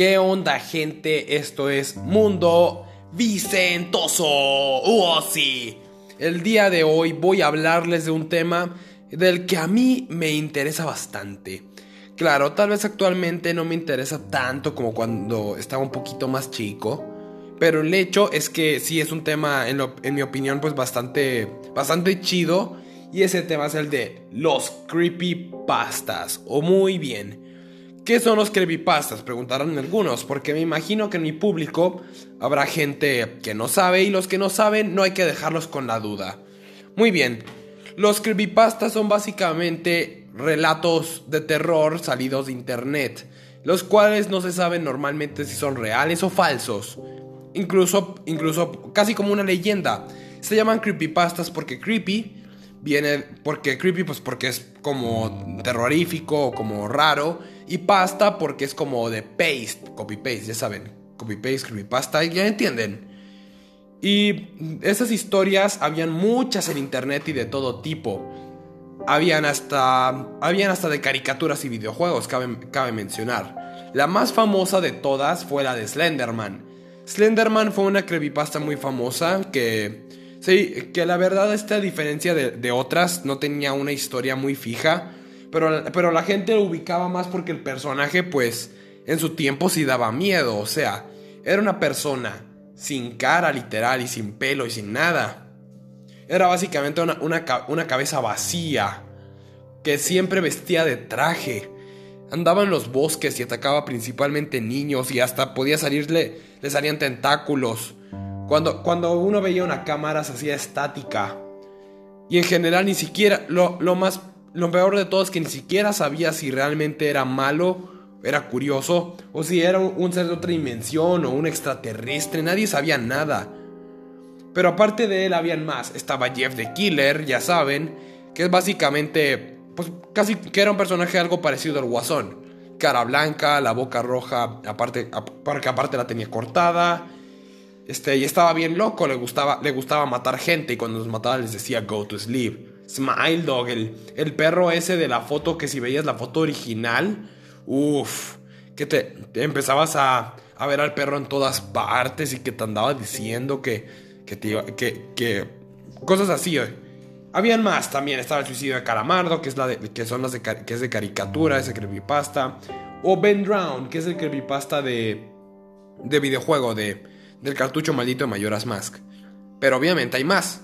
¿Qué onda gente? Esto es Mundo Vicentoso. ¡Oh, sí! El día de hoy voy a hablarles de un tema del que a mí me interesa bastante. Claro, tal vez actualmente no me interesa tanto como cuando estaba un poquito más chico. Pero el hecho es que sí es un tema, en, mi opinión, pues bastante, bastante chido. Y ese tema es el de los creepypastas. O muy bien. ¿Qué son los creepypastas? Preguntarán algunos, porque me imagino que en mi público habrá gente que no sabe y los que no saben no hay que dejarlos con la duda. Muy bien, los creepypastas son básicamente relatos de terror salidos de internet, los cuales no se saben normalmente si son reales o falsos. Incluso, incluso casi como una leyenda. Se llaman creepypastas porque creepy viene porque creepy pues porque es como terrorífico o como raro y pasta porque es como de paste, copy paste, ya saben, copy paste, creepypasta, ya entienden. Y esas historias habían muchas en internet y de todo tipo. Habían hasta habían hasta de caricaturas y videojuegos, cabe, cabe mencionar. La más famosa de todas fue la de Slenderman. Slenderman fue una creepypasta muy famosa que Sí, que la verdad esta diferencia de, otras no tenía una historia muy fija, pero, pero la gente lo ubicaba más porque el personaje pues en su tiempo sí daba miedo, o sea, era una persona sin cara literal y sin pelo y sin nada. Era básicamente una, una cabeza vacía, que siempre vestía de traje. Andaba en los bosques y atacaba principalmente niños y hasta podía salirle, le salían tentáculos. Cuando, cuando uno veía una cámara se hacía estática. Y en general ni siquiera, lo, más, lo peor de todo es que ni siquiera sabía si realmente era malo, era curioso, o si era un, ser de otra dimensión o un extraterrestre, nadie sabía nada. Pero aparte de él habían más, estaba Jeff the Killer, ya saben, que es básicamente, pues casi que era un personaje algo parecido al Guasón. Cara blanca, la boca roja, aparte, porque aparte la tenía cortada, este, y estaba bien loco, le gustaba, le gustaba matar gente y cuando los mataba les decía go to sleep. Smile Dog, el, perro ese de la foto que si veías la foto original, uff, que te, empezabas a, a, ver al perro en todas partes y que te andaba diciendo que, que, te que, que cosas así. Habían más también, estaba el suicidio de Calamardo, que es, la de, que son las de, que es de caricatura, ese creepypasta. O Ben Drown, que es el creepypasta de, de videojuego, de del cartucho maldito de Mayoras Mask. Pero obviamente hay más.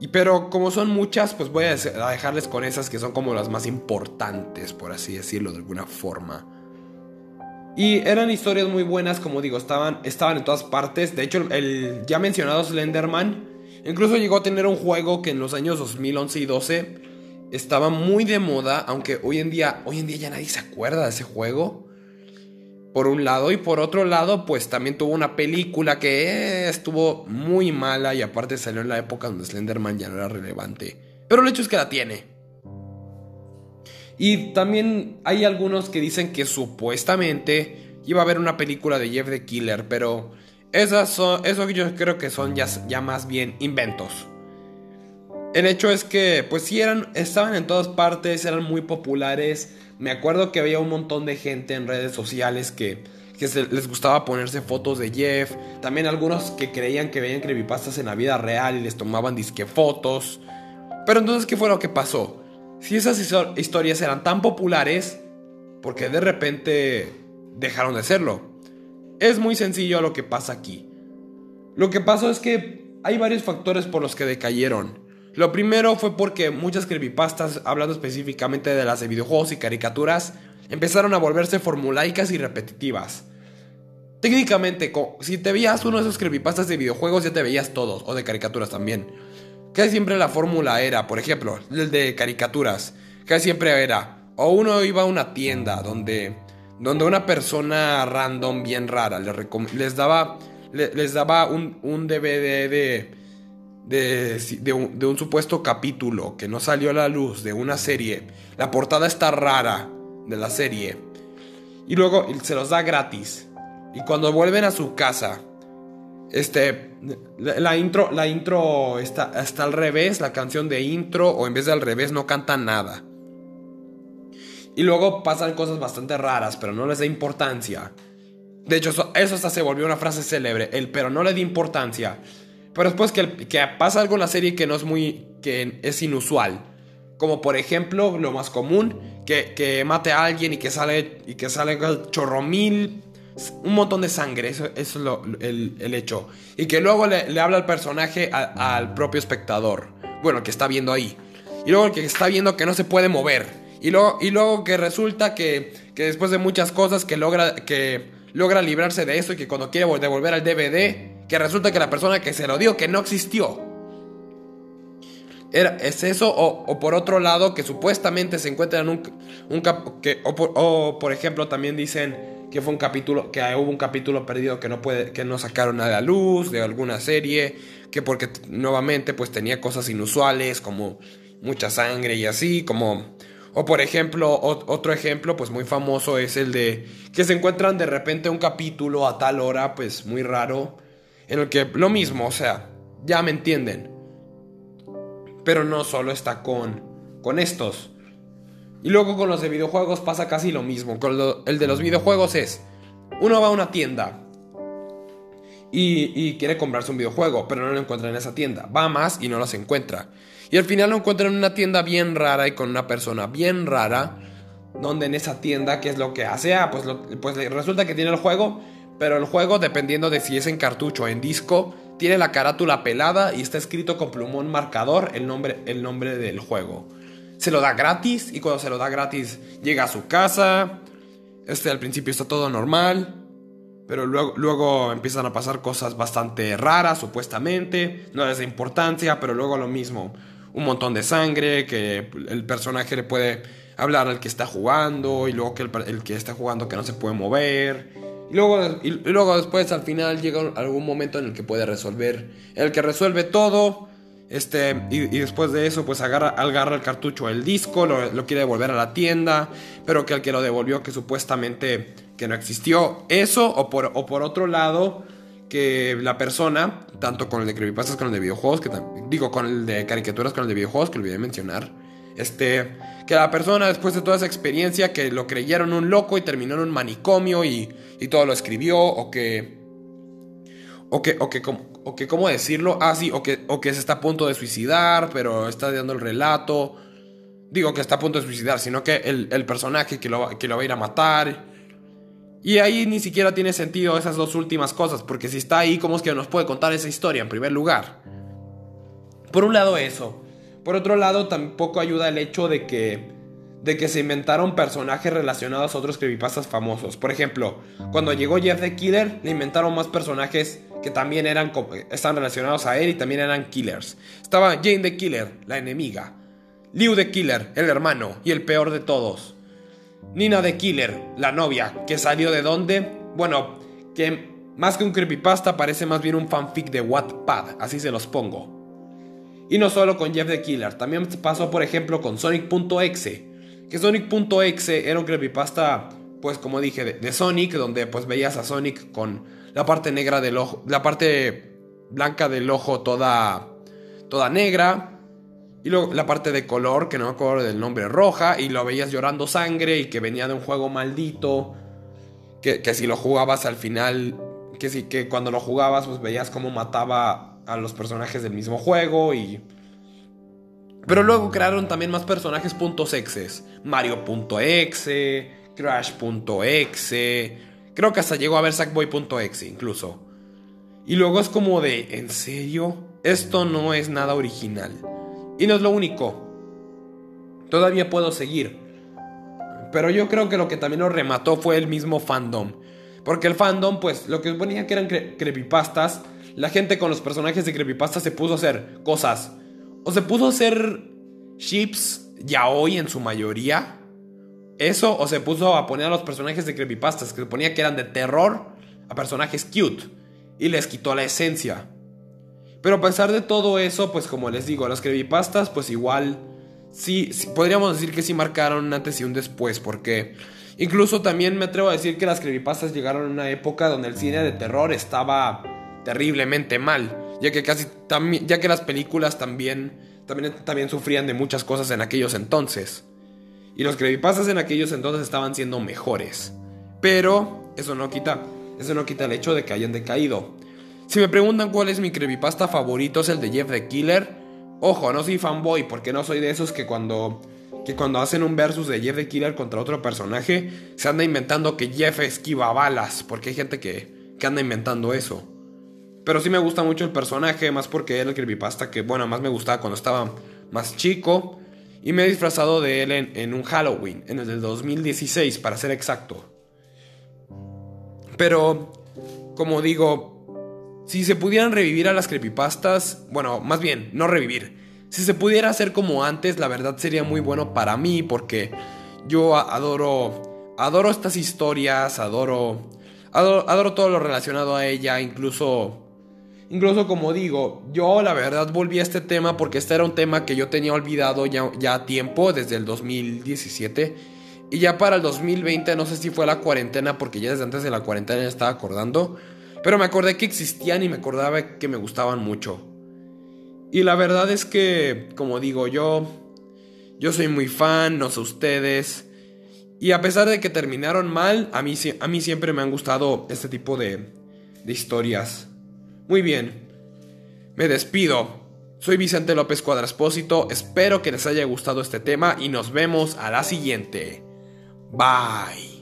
Y pero como son muchas, pues voy a dejarles con esas que son como las más importantes, por así decirlo de alguna forma. Y eran historias muy buenas, como digo, estaban, estaban en todas partes. De hecho, el ya mencionado Slenderman incluso llegó a tener un juego que en los años 2011 y 12 estaba muy de moda, aunque hoy en día, hoy en día ya nadie se acuerda de ese juego por un lado y por otro lado pues también tuvo una película que estuvo muy mala y aparte salió en la época donde Slenderman ya no era relevante. Pero el hecho es que la tiene. Y también hay algunos que dicen que supuestamente iba a haber una película de Jeff the Killer, pero esas son, eso yo creo que son ya, ya más bien inventos. El hecho es que pues sí eran, estaban en todas partes, eran muy populares me acuerdo que había un montón de gente en redes sociales que, les gustaba ponerse fotos de Jeff. También algunos que creían que veían creepypastas en la vida real y les tomaban disque fotos. Pero entonces, ¿qué fue lo que pasó? Si esas historias eran tan populares, ¿por qué de repente dejaron de serlo? Es muy sencillo lo que pasa aquí. Lo que pasó es que hay varios factores por los que decayeron. Lo primero fue porque muchas creepypastas, hablando específicamente de las de videojuegos y caricaturas, empezaron a volverse formulaicas y repetitivas. Técnicamente, si te veías uno de esos creepypastas de videojuegos, ya te veías todos, o de caricaturas también. Casi siempre la fórmula era, por ejemplo, el de caricaturas, casi siempre era, o uno iba a una tienda donde, donde una persona random bien rara les, daba, les daba un, un DVD de de, un, supuesto capítulo que no salió a la luz de una serie. La portada está rara de la serie. Y luego se los da gratis. Y cuando vuelven a su casa, Este, la, intro, la intro está, al revés, la canción de intro, o en vez de al revés no canta nada. Y luego pasan cosas bastante raras, pero no les da importancia. De hecho, eso, hasta se volvió una frase célebre, el pero no le da importancia. Pero después que, pasa algo en la serie que no es muy, que es inusual. Como por ejemplo, lo más común, que, que mate a alguien y que sale, y que sale chorro mil, un montón de sangre, eso, es lo, el, hecho. Y que luego le, habla al personaje al propio espectador, bueno, que está viendo ahí. Y luego el que está viendo que no se puede mover. Y luego, y luego que resulta que, que después de muchas cosas que logra, que logra librarse de eso y que cuando quiere devolver al DVD, que resulta que la persona que se lo dio que no existió. Era, ¿Es eso? O, por otro lado, que supuestamente se encuentran un, un que, o, por, o, por, ejemplo también dicen que fue un capítulo, que hubo un capítulo perdido que no, puede, que no sacaron a luz de alguna serie, que porque nuevamente pues tenía cosas inusuales como mucha sangre y así, como... O por ejemplo, otro ejemplo pues muy famoso es el de que se encuentran de repente un capítulo a tal hora pues muy raro, en el que lo mismo, o sea, ya me entienden pero no solo está con, con estos. Y luego con los de videojuegos pasa casi lo mismo. Con el de los videojuegos es, uno va a una tienda y, quiere comprarse un videojuego, pero no lo encuentra en esa tienda. Va más y no los encuentra. Y al final lo encuentra en una tienda bien rara y con una persona bien rara. Donde en esa tienda, ¿qué es lo que hace? Ah, pues, pues resulta que tiene el juego, pero el juego, dependiendo de si es en cartucho o en disco, tiene la carátula pelada y está escrito con plumón marcador el nombre, el nombre del juego. Se lo da gratis y cuando se lo da gratis llega a su casa. Este al principio está todo normal. Pero luego, luego empiezan a pasar cosas bastante raras, supuestamente. No les da importancia, pero luego lo mismo. Un montón de sangre, que el personaje le puede hablar al que está jugando, y luego que el, el que está jugando que no se puede mover y luego, y luego después al final llega algún momento en el que puede resolver. El que resuelve todo. Este, y, después de eso, pues agarra, agarra el cartucho, el disco, lo, quiere devolver a la tienda. Pero que el que lo devolvió, que supuestamente que no existió. Eso, o por, o por otro lado, que la persona, tanto con el de creepypastas con el de videojuegos, que digo, con el de caricaturas, con el de videojuegos, que olvidé mencionar este, que la persona después de toda esa experiencia que lo creyeron un loco y terminó en un manicomio y, y todo lo escribió o que... O que, o que, o que, ¿cómo decirlo? Ah, sí, o que, o que se está a punto de suicidar, pero está dando el relato. Digo que está a punto de suicidar, sino que el, el personaje que lo, que lo va a ir a matar. Y ahí ni siquiera tiene sentido esas dos últimas cosas, porque si está ahí, ¿cómo es que nos puede contar esa historia en primer lugar? Por un lado eso. Por otro lado, tampoco ayuda el hecho de que, de que se inventaron personajes relacionados a otros creepypastas famosos. Por ejemplo, cuando llegó Jeff the Killer, le inventaron más personajes que también eran, están relacionados a él y también eran killers. Estaba Jane the Killer, la enemiga. Liu the Killer, el hermano y el peor de todos. Nina the Killer, la novia, que salió de dónde? Bueno, que más que un creepypasta parece más bien un fanfic de Wattpad, así se los pongo. Y no solo con Jeff the Killer, también pasó por ejemplo con Sonic.exe. Que Sonic.exe era un creepypasta, pues como dije, de, Sonic, donde pues veías a Sonic con la parte negra del ojo, la parte blanca del ojo toda, toda negra. Y luego la parte de color, que no me acuerdo del nombre, roja. Y lo veías llorando sangre y que venía de un juego maldito. Que, que si lo jugabas al final, que, si, que cuando lo jugabas pues veías cómo mataba a los personajes del mismo juego y... Pero luego crearon también más personajes .exes. Mario.exe, Crash.exe, creo que hasta llegó a ver Sackboy.exe incluso. Y luego es como de, ¿en serio? Esto no es nada original. Y no es lo único. Todavía puedo seguir. Pero yo creo que lo que también lo remató fue el mismo fandom. Porque el fandom, pues, lo que ponía que eran creepypastas, la gente con los personajes de creepypasta se puso a hacer cosas. O se puso a hacer chips ya hoy en su mayoría. Eso, o se puso a poner a los personajes de creepypastas que se ponía que eran de terror a personajes cute. Y les quitó la esencia. Pero a pesar de todo eso, pues como les digo, los creepypastas, pues igual. Sí, sí, podríamos decir que sí marcaron un antes y un después, porque incluso también me atrevo a decir que las creepypastas llegaron a una época donde el cine de terror estaba terriblemente mal, ya que casi ya que las películas también, también, también sufrían de muchas cosas en aquellos entonces. Y los creepypastas en aquellos entonces estaban siendo mejores. Pero eso no quita, eso no quita el hecho de que hayan decaído. Si me preguntan cuál es mi creepypasta favorito es el de Jeff the Killer. Ojo, no soy fanboy porque no soy de esos que cuando que cuando hacen un versus de Jeff the Killer contra otro personaje se anda inventando que Jeff esquiva balas, porque hay gente que, que anda inventando eso. Pero sí me gusta mucho el personaje, más porque era el creepypasta que, bueno, más me gustaba cuando estaba más chico. Y me he disfrazado de él en, un Halloween, en el del 2016, para ser exacto. Pero, como digo, si se pudieran revivir a las creepypastas, bueno, más bien, no revivir. Si se pudiera hacer como antes, la verdad sería muy bueno para mí, porque yo adoro, adoro estas historias, adoro, adoro, adoro todo lo relacionado a ella, incluso Incluso como digo, yo la verdad volví a este tema porque este era un tema que yo tenía olvidado ya, ya a tiempo, desde el 2017. Y ya para el 2020, no sé si fue la cuarentena, porque ya desde antes de la cuarentena estaba acordando. Pero me acordé que existían y me acordaba que me gustaban mucho. Y la verdad es que, como digo, yo, yo soy muy fan, no sé ustedes. Y a pesar de que terminaron mal, a mí, a mí siempre me han gustado este tipo de, de historias. Muy bien. Me despido. Soy Vicente López Cuadraspósito. Espero que les haya gustado este tema y nos vemos a la siguiente. Bye.